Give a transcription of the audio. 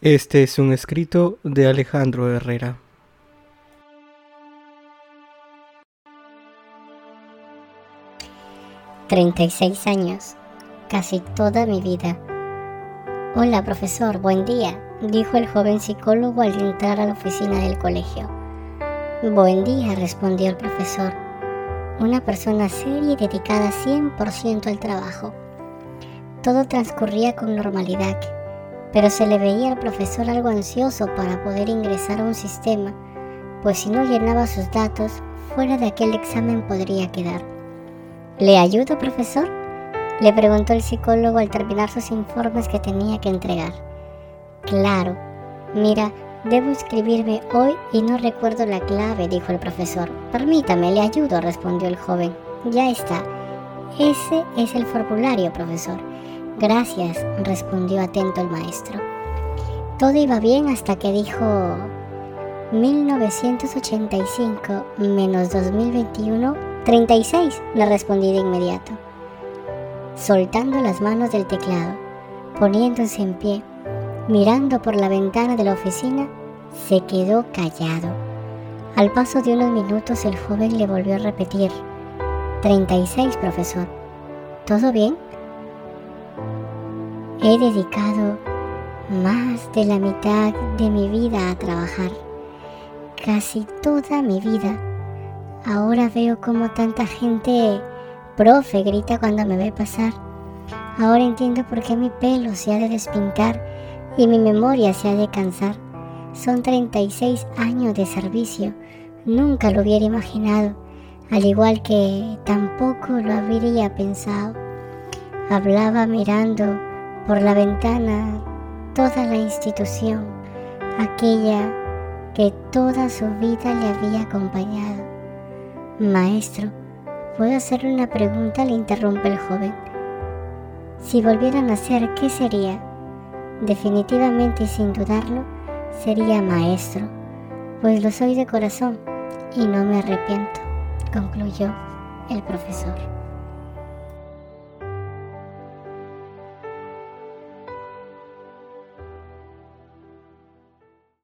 Este es un escrito de Alejandro Herrera. «36 años, casi toda mi vida. Hola profesor, buen día, dijo el joven psicólogo al entrar a la oficina del colegio. Buen día, respondió el profesor, una persona seria y dedicada 100% al trabajo. Todo transcurría con normalidad pero se le veía al profesor algo ansioso para poder ingresar a un sistema, pues si no llenaba sus datos, fuera de aquel examen podría quedar. ¿Le ayudo, profesor? Le preguntó el psicólogo al terminar sus informes que tenía que entregar. Claro, mira, debo inscribirme hoy y no recuerdo la clave, dijo el profesor. Permítame, le ayudo, respondió el joven. Ya está. Ese es el formulario, profesor. Gracias, respondió atento el maestro. Todo iba bien hasta que dijo 1985 menos 2021, 36, le respondí de inmediato. Soltando las manos del teclado, poniéndose en pie, mirando por la ventana de la oficina, se quedó callado. Al paso de unos minutos el joven le volvió a repetir, 36, profesor. ¿Todo bien? He dedicado más de la mitad de mi vida a trabajar, casi toda mi vida. Ahora veo como tanta gente, profe, grita cuando me ve pasar. Ahora entiendo por qué mi pelo se ha de despintar y mi memoria se ha de cansar. Son 36 años de servicio. Nunca lo hubiera imaginado, al igual que tampoco lo habría pensado. Hablaba mirando por la ventana toda la institución, aquella que toda su vida le había acompañado. Maestro, ¿puedo hacerle una pregunta? le interrumpe el joven. Si volviera a nacer, ¿qué sería? Definitivamente y sin dudarlo, sería maestro, pues lo soy de corazón y no me arrepiento, concluyó el profesor.